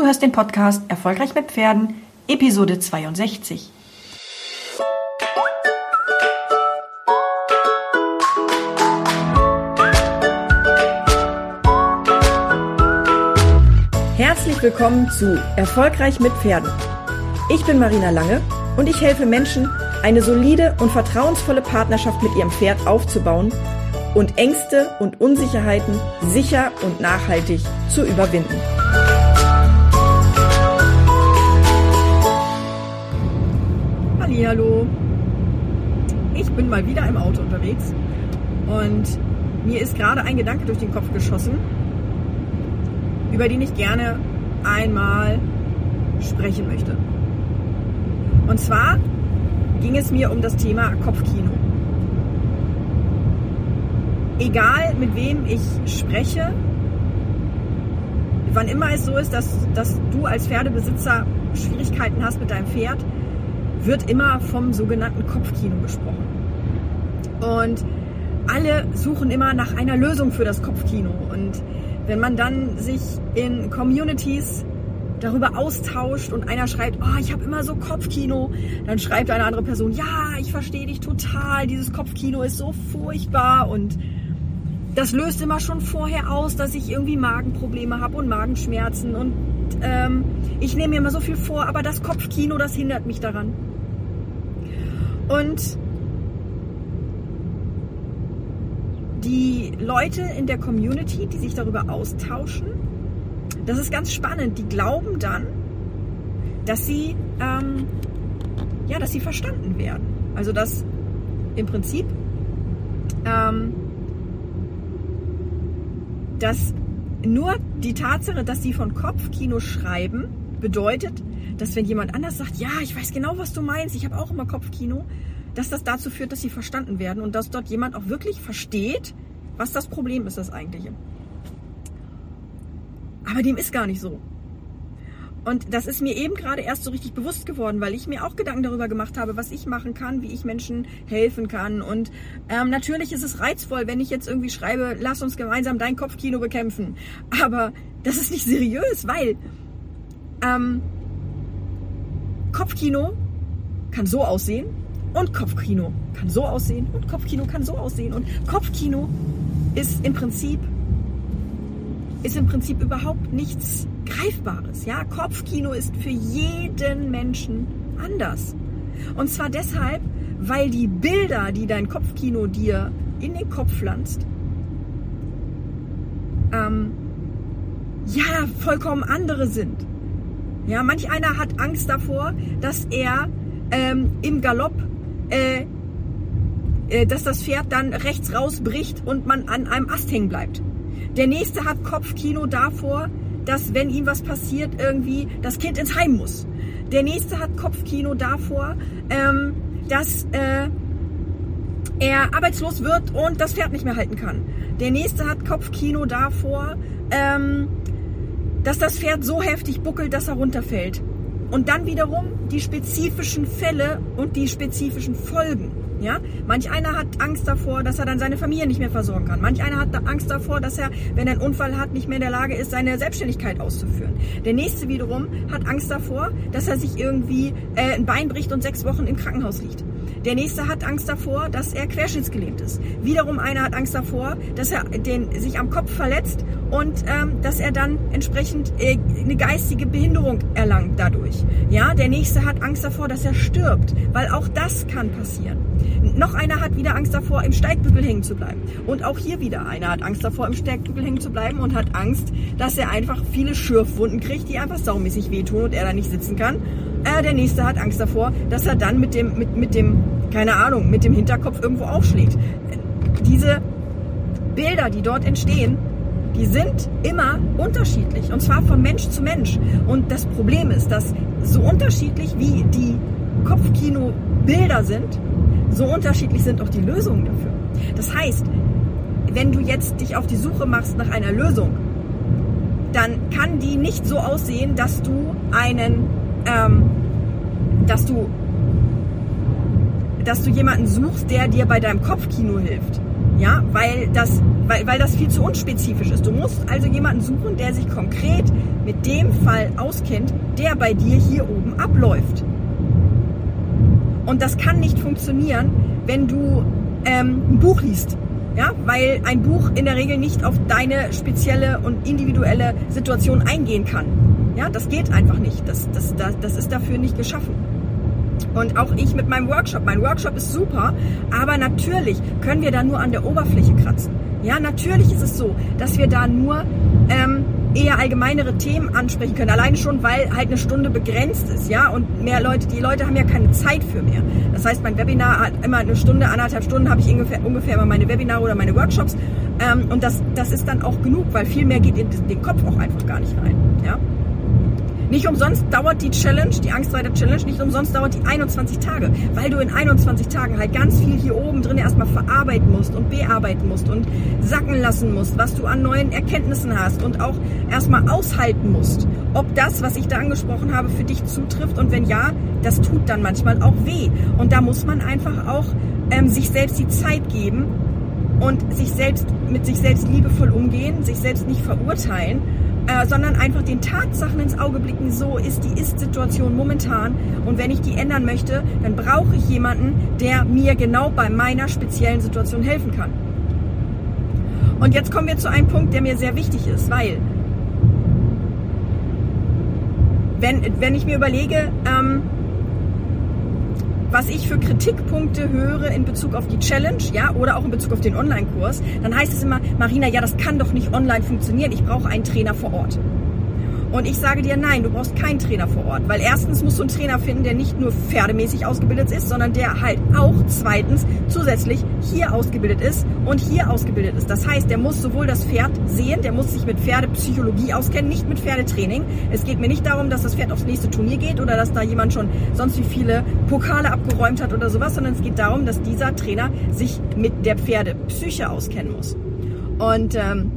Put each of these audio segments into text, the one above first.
Du hörst den Podcast Erfolgreich mit Pferden, Episode 62. Herzlich willkommen zu Erfolgreich mit Pferden. Ich bin Marina Lange und ich helfe Menschen, eine solide und vertrauensvolle Partnerschaft mit ihrem Pferd aufzubauen und Ängste und Unsicherheiten sicher und nachhaltig zu überwinden. Hallo. Ich bin mal wieder im Auto unterwegs und mir ist gerade ein Gedanke durch den Kopf geschossen, über den ich gerne einmal sprechen möchte. Und zwar ging es mir um das Thema Kopfkino. Egal mit wem ich spreche, wann immer es so ist, dass, dass du als Pferdebesitzer Schwierigkeiten hast mit deinem Pferd, wird immer vom sogenannten Kopfkino gesprochen. Und alle suchen immer nach einer Lösung für das Kopfkino. Und wenn man dann sich in Communities darüber austauscht und einer schreibt, oh, ich habe immer so Kopfkino, dann schreibt eine andere Person, ja, ich verstehe dich total, dieses Kopfkino ist so furchtbar und das löst immer schon vorher aus, dass ich irgendwie Magenprobleme habe und Magenschmerzen und ähm, ich nehme mir immer so viel vor, aber das Kopfkino, das hindert mich daran. Und die Leute in der Community, die sich darüber austauschen, das ist ganz spannend. Die glauben dann, dass sie, ähm, ja, dass sie verstanden werden. Also dass im Prinzip, ähm, dass nur die Tatsache, dass sie von Kopfkino schreiben, bedeutet, dass wenn jemand anders sagt, ja, ich weiß genau, was du meinst, ich habe auch immer Kopfkino, dass das dazu führt, dass sie verstanden werden und dass dort jemand auch wirklich versteht, was das Problem ist, das eigentliche. Aber dem ist gar nicht so. Und das ist mir eben gerade erst so richtig bewusst geworden, weil ich mir auch Gedanken darüber gemacht habe, was ich machen kann, wie ich Menschen helfen kann. Und ähm, natürlich ist es reizvoll, wenn ich jetzt irgendwie schreibe, lass uns gemeinsam dein Kopfkino bekämpfen. Aber das ist nicht seriös, weil ähm, Kopfkino kann so aussehen und Kopfkino kann so aussehen und Kopfkino kann so aussehen und Kopfkino ist im Prinzip ist im Prinzip überhaupt nichts Greifbares. Ja, Kopfkino ist für jeden Menschen anders. Und zwar deshalb, weil die Bilder, die dein Kopfkino dir in den Kopf pflanzt, ähm, ja, vollkommen andere sind. Ja, manch einer hat Angst davor, dass er ähm, im Galopp, äh, äh, dass das Pferd dann rechts rausbricht und man an einem Ast hängen bleibt. Der nächste hat Kopfkino davor, dass wenn ihm was passiert, irgendwie das Kind ins Heim muss. Der nächste hat Kopfkino davor, ähm, dass äh, er arbeitslos wird und das Pferd nicht mehr halten kann. Der nächste hat Kopfkino davor, ähm, dass das Pferd so heftig buckelt, dass er runterfällt. Und dann wiederum die spezifischen Fälle und die spezifischen Folgen. Ja? Manch einer hat Angst davor, dass er dann seine Familie nicht mehr versorgen kann. Manch einer hat Angst davor, dass er, wenn er einen Unfall hat, nicht mehr in der Lage ist, seine Selbstständigkeit auszuführen. Der nächste wiederum hat Angst davor, dass er sich irgendwie äh, ein Bein bricht und sechs Wochen im Krankenhaus liegt. Der nächste hat Angst davor, dass er querschnittsgelähmt ist. Wiederum einer hat Angst davor, dass er den, sich am Kopf verletzt und ähm, dass er dann entsprechend äh, eine geistige Behinderung erlangt dadurch. Ja, der nächste hat Angst davor, dass er stirbt, weil auch das kann passieren. Noch einer hat wieder Angst davor, im Steigbügel hängen zu bleiben. Und auch hier wieder einer hat Angst davor, im Steigbügel hängen zu bleiben und hat Angst, dass er einfach viele Schürfwunden kriegt, die einfach saumäßig wehtun und er da nicht sitzen kann. Äh, der nächste hat Angst davor, dass er dann mit dem, mit, mit dem, keine Ahnung, mit dem Hinterkopf irgendwo aufschlägt. Diese Bilder, die dort entstehen, die sind immer unterschiedlich und zwar von Mensch zu Mensch. Und das Problem ist, dass so unterschiedlich wie die Kopfkino-Bilder sind, so unterschiedlich sind auch die Lösungen dafür. Das heißt, wenn du jetzt dich auf die Suche machst nach einer Lösung, dann kann die nicht so aussehen, dass du einen, ähm, dass du, dass du jemanden suchst, der dir bei deinem Kopfkino hilft. Ja, weil das, weil, weil das viel zu unspezifisch ist. Du musst also jemanden suchen, der sich konkret mit dem Fall auskennt, der bei dir hier oben abläuft. Und das kann nicht funktionieren, wenn du ähm, ein Buch liest. Ja, weil ein Buch in der Regel nicht auf deine spezielle und individuelle Situation eingehen kann. Ja, das geht einfach nicht. Das, das, das, das ist dafür nicht geschaffen. Und auch ich mit meinem Workshop. Mein Workshop ist super, aber natürlich können wir da nur an der Oberfläche kratzen. Ja, natürlich ist es so, dass wir da nur ähm, eher allgemeinere Themen ansprechen können. Allein schon, weil halt eine Stunde begrenzt ist, ja, und mehr Leute, die Leute haben ja keine Zeit für mehr. Das heißt, mein Webinar hat immer eine Stunde, anderthalb Stunden habe ich ungefähr, ungefähr immer meine Webinare oder meine Workshops. Ähm, und das, das ist dann auch genug, weil viel mehr geht in den Kopf auch einfach gar nicht rein, ja. Nicht umsonst dauert die Challenge, die Angstreiter Challenge, nicht umsonst dauert die 21 Tage, weil du in 21 Tagen halt ganz viel hier oben drin erstmal verarbeiten musst und bearbeiten musst und sacken lassen musst, was du an neuen Erkenntnissen hast und auch erstmal aushalten musst, ob das, was ich da angesprochen habe, für dich zutrifft und wenn ja, das tut dann manchmal auch weh. Und da muss man einfach auch ähm, sich selbst die Zeit geben und sich selbst mit sich selbst liebevoll umgehen, sich selbst nicht verurteilen äh, sondern einfach den Tatsachen ins Auge blicken, so ist die Ist-Situation momentan und wenn ich die ändern möchte, dann brauche ich jemanden, der mir genau bei meiner speziellen Situation helfen kann. Und jetzt kommen wir zu einem Punkt, der mir sehr wichtig ist, weil wenn, wenn ich mir überlege, ähm, was ich für Kritikpunkte höre in Bezug auf die Challenge, ja, oder auch in Bezug auf den Online-Kurs, dann heißt es immer, Marina, ja, das kann doch nicht online funktionieren. Ich brauche einen Trainer vor Ort. Und ich sage dir, nein, du brauchst keinen Trainer vor Ort, weil erstens musst du einen Trainer finden, der nicht nur pferdemäßig ausgebildet ist, sondern der halt auch zweitens zusätzlich hier ausgebildet ist und hier ausgebildet ist. Das heißt, der muss sowohl das Pferd sehen, der muss sich mit Pferdepsychologie auskennen, nicht mit Pferdetraining. Es geht mir nicht darum, dass das Pferd aufs nächste Turnier geht oder dass da jemand schon sonst wie viele Pokale abgeräumt hat oder sowas, sondern es geht darum, dass dieser Trainer sich mit der Pferdepsyche auskennen muss. Und ähm,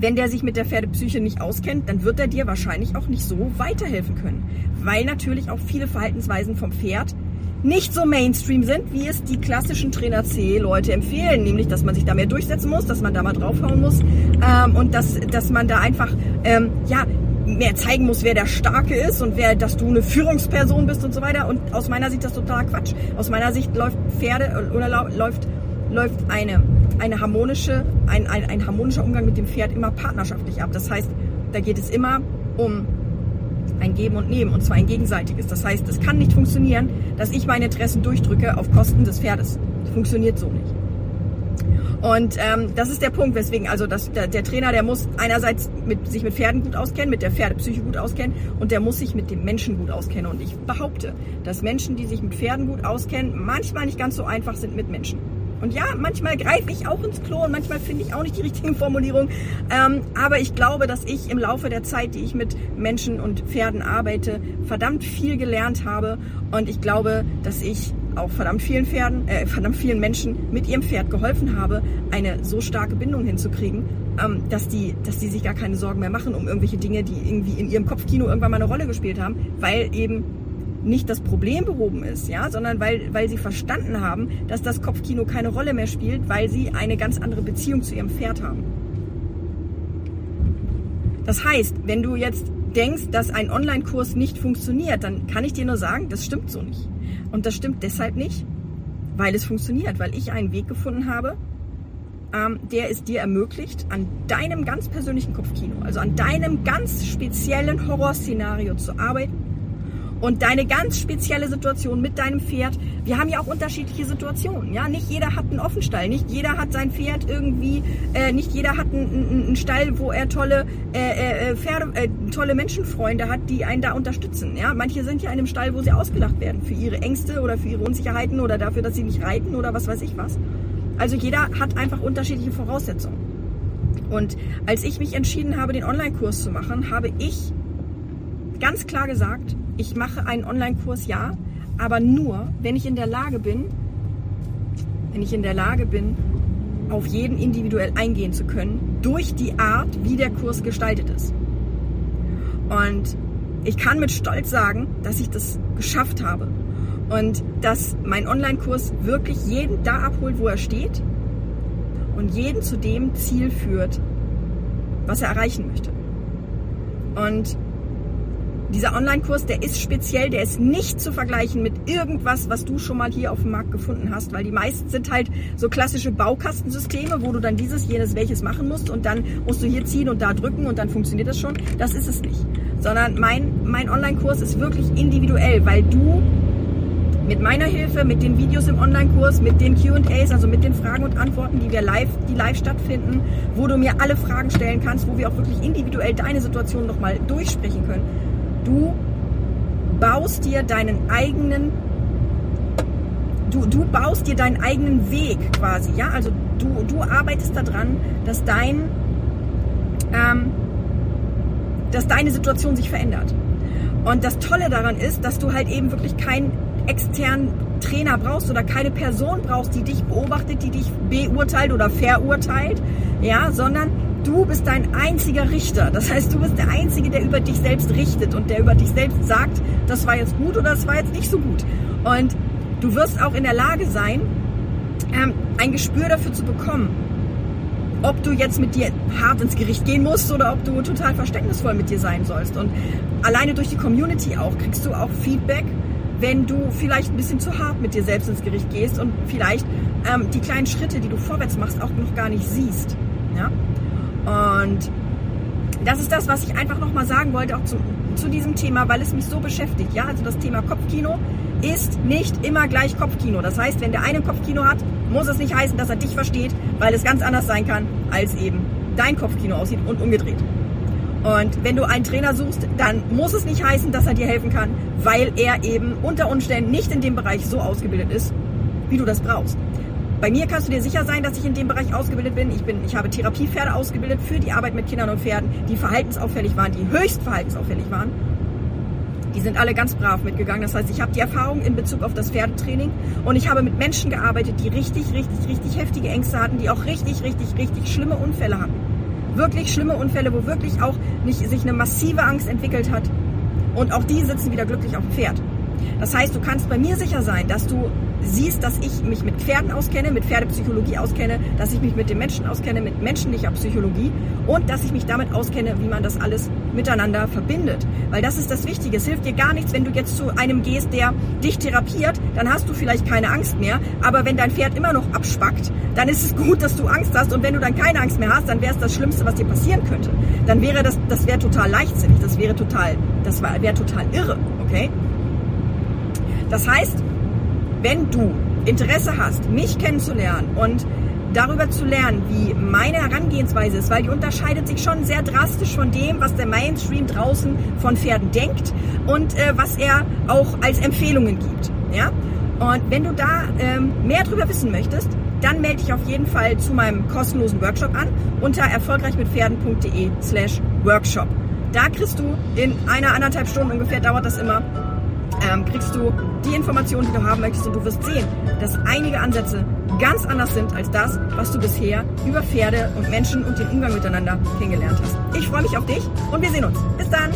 wenn der sich mit der Pferdepsyche nicht auskennt, dann wird er dir wahrscheinlich auch nicht so weiterhelfen können. Weil natürlich auch viele Verhaltensweisen vom Pferd nicht so Mainstream sind, wie es die klassischen Trainer C-Leute empfehlen. Nämlich, dass man sich da mehr durchsetzen muss, dass man da mal draufhauen muss ähm, und dass, dass man da einfach, ähm, ja, mehr zeigen muss, wer der Starke ist und wer, dass du eine Führungsperson bist und so weiter. Und aus meiner Sicht das totaler Quatsch. Aus meiner Sicht läuft Pferde oder läuft, läuft eine eine harmonische, ein, ein, ein harmonischer Umgang mit dem Pferd immer partnerschaftlich ab. Das heißt, da geht es immer um ein Geben und Nehmen und zwar ein gegenseitiges. Das heißt, es kann nicht funktionieren, dass ich meine Interessen durchdrücke auf Kosten des Pferdes. Das funktioniert so nicht. Und ähm, das ist der Punkt, weswegen also das, der, der Trainer, der muss einerseits mit, sich mit Pferden gut auskennen, mit der Pferdepsyche gut auskennen und der muss sich mit dem Menschen gut auskennen. Und ich behaupte, dass Menschen, die sich mit Pferden gut auskennen, manchmal nicht ganz so einfach sind mit Menschen. Und ja, manchmal greife ich auch ins Klo und manchmal finde ich auch nicht die richtigen Formulierungen. Ähm, aber ich glaube, dass ich im Laufe der Zeit, die ich mit Menschen und Pferden arbeite, verdammt viel gelernt habe. Und ich glaube, dass ich auch verdammt vielen Pferden, äh, verdammt vielen Menschen mit ihrem Pferd geholfen habe, eine so starke Bindung hinzukriegen, ähm, dass die, dass die sich gar keine Sorgen mehr machen um irgendwelche Dinge, die irgendwie in ihrem Kopfkino irgendwann mal eine Rolle gespielt haben, weil eben nicht das Problem behoben ist, ja, sondern weil, weil sie verstanden haben, dass das Kopfkino keine Rolle mehr spielt, weil sie eine ganz andere Beziehung zu ihrem Pferd haben. Das heißt, wenn du jetzt denkst, dass ein Online-Kurs nicht funktioniert, dann kann ich dir nur sagen, das stimmt so nicht. Und das stimmt deshalb nicht, weil es funktioniert, weil ich einen Weg gefunden habe, ähm, der es dir ermöglicht, an deinem ganz persönlichen Kopfkino, also an deinem ganz speziellen Horrorszenario zu arbeiten und deine ganz spezielle Situation mit deinem Pferd. Wir haben ja auch unterschiedliche Situationen. Ja, nicht jeder hat einen Offenstall, nicht jeder hat sein Pferd irgendwie, äh, nicht jeder hat einen, einen Stall, wo er tolle äh, äh, Pferde, äh, tolle Menschenfreunde hat, die einen da unterstützen. Ja, manche sind ja in einem Stall, wo sie ausgelacht werden für ihre Ängste oder für ihre Unsicherheiten oder dafür, dass sie nicht reiten oder was weiß ich was. Also jeder hat einfach unterschiedliche Voraussetzungen. Und als ich mich entschieden habe, den Online-Kurs zu machen, habe ich ganz klar gesagt, ich mache einen Online-Kurs, ja, aber nur, wenn ich in der Lage bin, wenn ich in der Lage bin, auf jeden individuell eingehen zu können, durch die Art, wie der Kurs gestaltet ist. Und ich kann mit Stolz sagen, dass ich das geschafft habe und dass mein Online-Kurs wirklich jeden da abholt, wo er steht und jeden zu dem Ziel führt, was er erreichen möchte. Und dieser Online-Kurs, der ist speziell, der ist nicht zu vergleichen mit irgendwas, was du schon mal hier auf dem Markt gefunden hast, weil die meisten sind halt so klassische Baukastensysteme, wo du dann dieses, jenes, welches machen musst und dann musst du hier ziehen und da drücken und dann funktioniert das schon. Das ist es nicht. Sondern mein, mein Online-Kurs ist wirklich individuell, weil du mit meiner Hilfe, mit den Videos im Online-Kurs, mit den Q&As, also mit den Fragen und Antworten, die wir live, die live stattfinden, wo du mir alle Fragen stellen kannst, wo wir auch wirklich individuell deine Situation nochmal durchsprechen können Du baust dir deinen eigenen, du, du baust dir deinen eigenen Weg quasi, ja, also du, du arbeitest daran, dass dein, ähm, dass deine Situation sich verändert. Und das Tolle daran ist, dass du halt eben wirklich keinen externen Trainer brauchst oder keine Person brauchst, die dich beobachtet, die dich beurteilt oder verurteilt, ja, sondern Du bist dein einziger Richter. Das heißt, du bist der Einzige, der über dich selbst richtet und der über dich selbst sagt, das war jetzt gut oder das war jetzt nicht so gut. Und du wirst auch in der Lage sein, ähm, ein Gespür dafür zu bekommen, ob du jetzt mit dir hart ins Gericht gehen musst oder ob du total verständnisvoll mit dir sein sollst. Und alleine durch die Community auch kriegst du auch Feedback, wenn du vielleicht ein bisschen zu hart mit dir selbst ins Gericht gehst und vielleicht ähm, die kleinen Schritte, die du vorwärts machst, auch noch gar nicht siehst. Ja? Und das ist das, was ich einfach nochmal sagen wollte, auch zu, zu diesem Thema, weil es mich so beschäftigt. Ja, also das Thema Kopfkino ist nicht immer gleich Kopfkino. Das heißt, wenn der eine Kopfkino hat, muss es nicht heißen, dass er dich versteht, weil es ganz anders sein kann, als eben dein Kopfkino aussieht und umgedreht. Und wenn du einen Trainer suchst, dann muss es nicht heißen, dass er dir helfen kann, weil er eben unter Umständen nicht in dem Bereich so ausgebildet ist, wie du das brauchst. Bei mir kannst du dir sicher sein, dass ich in dem Bereich ausgebildet bin. Ich, bin, ich habe Therapiepferde ausgebildet für die Arbeit mit Kindern und Pferden, die verhaltensauffällig waren, die höchst verhaltensauffällig waren. Die sind alle ganz brav mitgegangen. Das heißt, ich habe die Erfahrung in Bezug auf das Pferdetraining und ich habe mit Menschen gearbeitet, die richtig, richtig, richtig heftige Ängste hatten, die auch richtig, richtig, richtig schlimme Unfälle hatten. Wirklich schlimme Unfälle, wo wirklich auch nicht, sich eine massive Angst entwickelt hat. Und auch die sitzen wieder glücklich auf dem Pferd. Das heißt, du kannst bei mir sicher sein, dass du siehst, dass ich mich mit Pferden auskenne, mit Pferdepsychologie auskenne, dass ich mich mit den Menschen auskenne, mit menschlicher Psychologie und dass ich mich damit auskenne, wie man das alles miteinander verbindet. Weil das ist das Wichtige. Es hilft dir gar nichts, wenn du jetzt zu einem gehst, der dich therapiert, dann hast du vielleicht keine Angst mehr. Aber wenn dein Pferd immer noch abspackt, dann ist es gut, dass du Angst hast. Und wenn du dann keine Angst mehr hast, dann wäre es das Schlimmste, was dir passieren könnte. Dann wäre das, das wäre total leichtsinnig. Das wäre total, das wäre total irre. Okay? Das heißt, wenn du Interesse hast, mich kennenzulernen und darüber zu lernen, wie meine Herangehensweise ist, weil die unterscheidet sich schon sehr drastisch von dem, was der Mainstream draußen von Pferden denkt und äh, was er auch als Empfehlungen gibt. Ja? Und wenn du da ähm, mehr darüber wissen möchtest, dann melde dich auf jeden Fall zu meinem kostenlosen Workshop an unter erfolgreichmitpferden.de slash Workshop. Da kriegst du in einer anderthalb Stunden ungefähr, dauert das immer, ähm, kriegst du die Informationen, die du haben möchtest und du wirst sehen, dass einige Ansätze ganz anders sind als das, was du bisher über Pferde und Menschen und den Umgang miteinander kennengelernt hast. Ich freue mich auf dich und wir sehen uns. Bis dann!